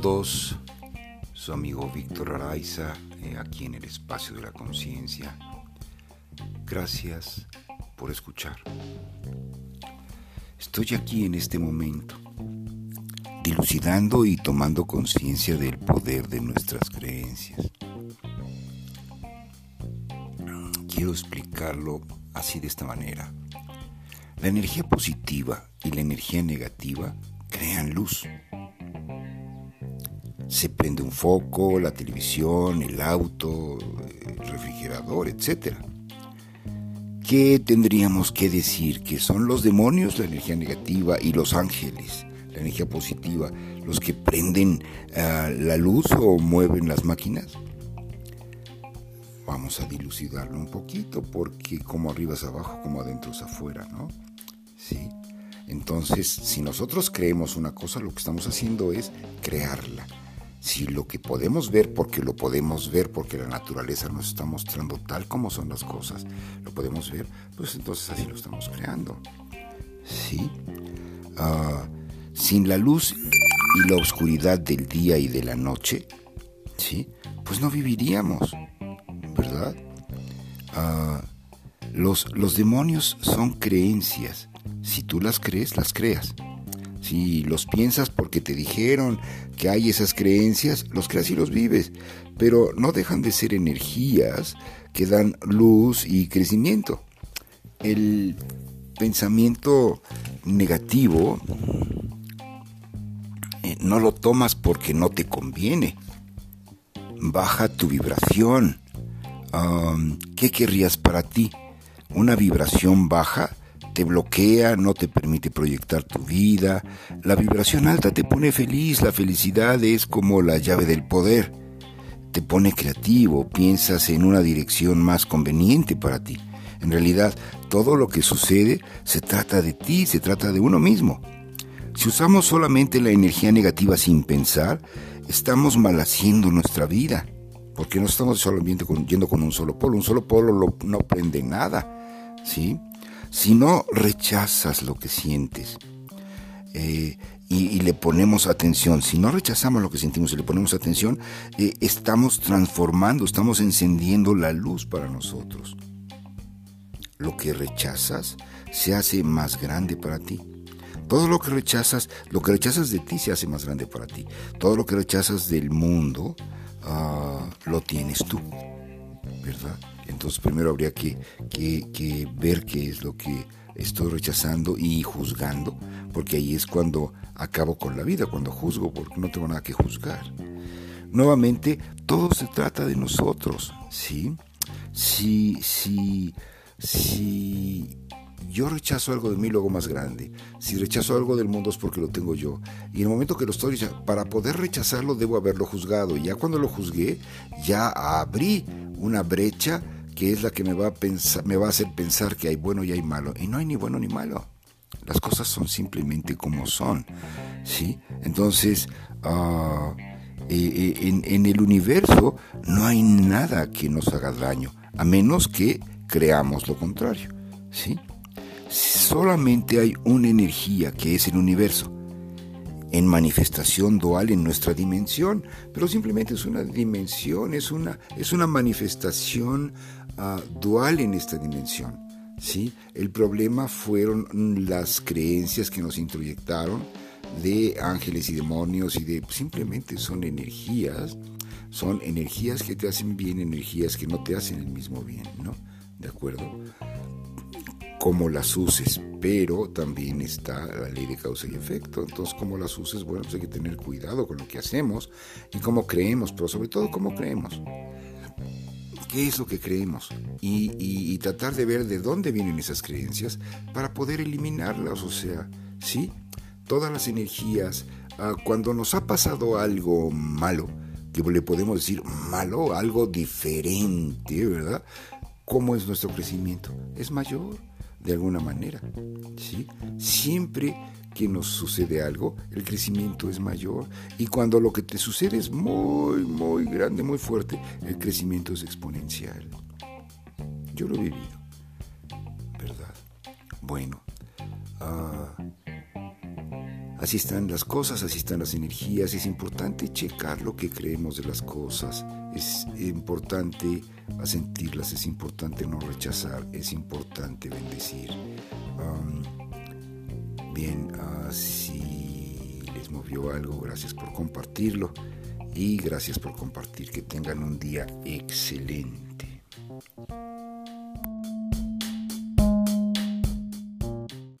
todos, su amigo Víctor Araiza, eh, aquí en el espacio de la conciencia. Gracias por escuchar. Estoy aquí en este momento, dilucidando y tomando conciencia del poder de nuestras creencias. Quiero explicarlo así de esta manera. La energía positiva y la energía negativa crean luz se prende un foco, la televisión, el auto, el refrigerador, etc. ¿Qué tendríamos que decir? Que son los demonios, la energía negativa, y los ángeles, la energía positiva, los que prenden ah, la luz o mueven las máquinas. Vamos a dilucidarlo un poquito, porque como arriba es abajo, como adentro es afuera, ¿no? Sí. Entonces, si nosotros creemos una cosa, lo que estamos haciendo es crearla si lo que podemos ver, porque lo podemos ver, porque la naturaleza nos está mostrando tal como son las cosas, lo podemos ver, pues entonces así lo estamos creando. ¿Sí? Ah, sin la luz y la oscuridad del día y de la noche, ¿sí? Pues no viviríamos, ¿verdad? Ah, los, los demonios son creencias. Si tú las crees, las creas. Si los piensas porque te dijeron que hay esas creencias, los creas y los vives, pero no dejan de ser energías que dan luz y crecimiento. El pensamiento negativo eh, no lo tomas porque no te conviene. Baja tu vibración. ¿Qué querrías para ti? ¿Una vibración baja? Te bloquea, no te permite proyectar tu vida. La vibración alta te pone feliz, la felicidad es como la llave del poder. Te pone creativo, piensas en una dirección más conveniente para ti. En realidad, todo lo que sucede se trata de ti, se trata de uno mismo. Si usamos solamente la energía negativa sin pensar, estamos mal haciendo nuestra vida, porque no estamos solamente yendo con un solo polo. Un solo polo no prende nada, ¿sí? Si no rechazas lo que sientes eh, y, le ponemos atención, si no rechazamos lo que sentimos y le ponemos atención, eh, estamos transformando, estamos encendiendo la luz para nosotros. Lo que rechazas se hace más grande para ti. Todo lo que rechazas, lo que rechazas de ti se hace más grande para ti. Todo lo que rechazas del mundo, ah, lo tienes tú. ¿Verdad? Entonces primero habría que, ver qué es lo que estoy rechazando y juzgando, porque ahí es cuando acabo con la vida, cuando juzgo, porque no tengo nada que juzgar. Nuevamente, todo se trata de nosotros, ¿sí? Si, si, si yo rechazo algo de mí, lo hago más grande. Si rechazo algo del mundo es porque lo tengo yo. Y en el momento que lo estoy para poder rechazarlo debo haberlo juzgado. Y ya cuando lo juzgué, ya abrí una brecha que es la que me va a pensar, me va a hacer pensar que hay bueno y hay malo. Y no hay ni bueno ni malo. Las cosas son simplemente como son. ¿sí? Entonces, ah, eh, eh, en, el universo no hay nada que nos haga daño, a menos que creamos lo contrario. ¿sí? Solamente hay una energía que es el universo en manifestación dual en nuestra dimensión, pero simplemente es una dimensión, es una, es una manifestación Ah, dual en esta dimensión. ¿sí? El problema fueron las creencias que nos introyectaron de ángeles y demonios y de simplemente son energías, son energías que te hacen bien, energías que no te hacen el mismo bien, ¿no? ¿De acuerdo? Como las uses, pero también está la ley de causa y efecto. Entonces, como las uses, bueno, pues hay que tener cuidado con lo que hacemos y cómo creemos, pero sobre todo cómo creemos es lo que creemos y, tratar de ver de dónde vienen esas creencias para poder eliminarlas. O sea, ¿sí? Todas las energías, ah, cuando nos ha pasado algo malo, que le podemos decir malo, algo diferente, ¿verdad? ¿Cómo es nuestro crecimiento? Es mayor, de alguna manera, ¿sí? Siempre que nos sucede algo, el crecimiento es mayor. Y cuando lo que te sucede es muy, muy grande, muy fuerte, el crecimiento es exponencial. Yo lo he vivido, ¿verdad? Bueno, ah, Así están las cosas, así están las energías. Es importante checar lo que creemos de las cosas. Es importante sentirlas, es importante no rechazar, es importante bendecir. Bien, si les movió algo, gracias por compartirlo y gracias por compartir. Que tengan un día excelente.